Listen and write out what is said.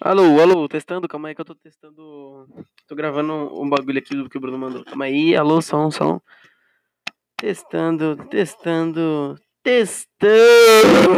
Alô, alô, testando, calma aí que eu tô testando. Tô gravando um bagulho aqui do que o Bruno mandou. Calma aí, alô, som, som. Testando, testando, testando.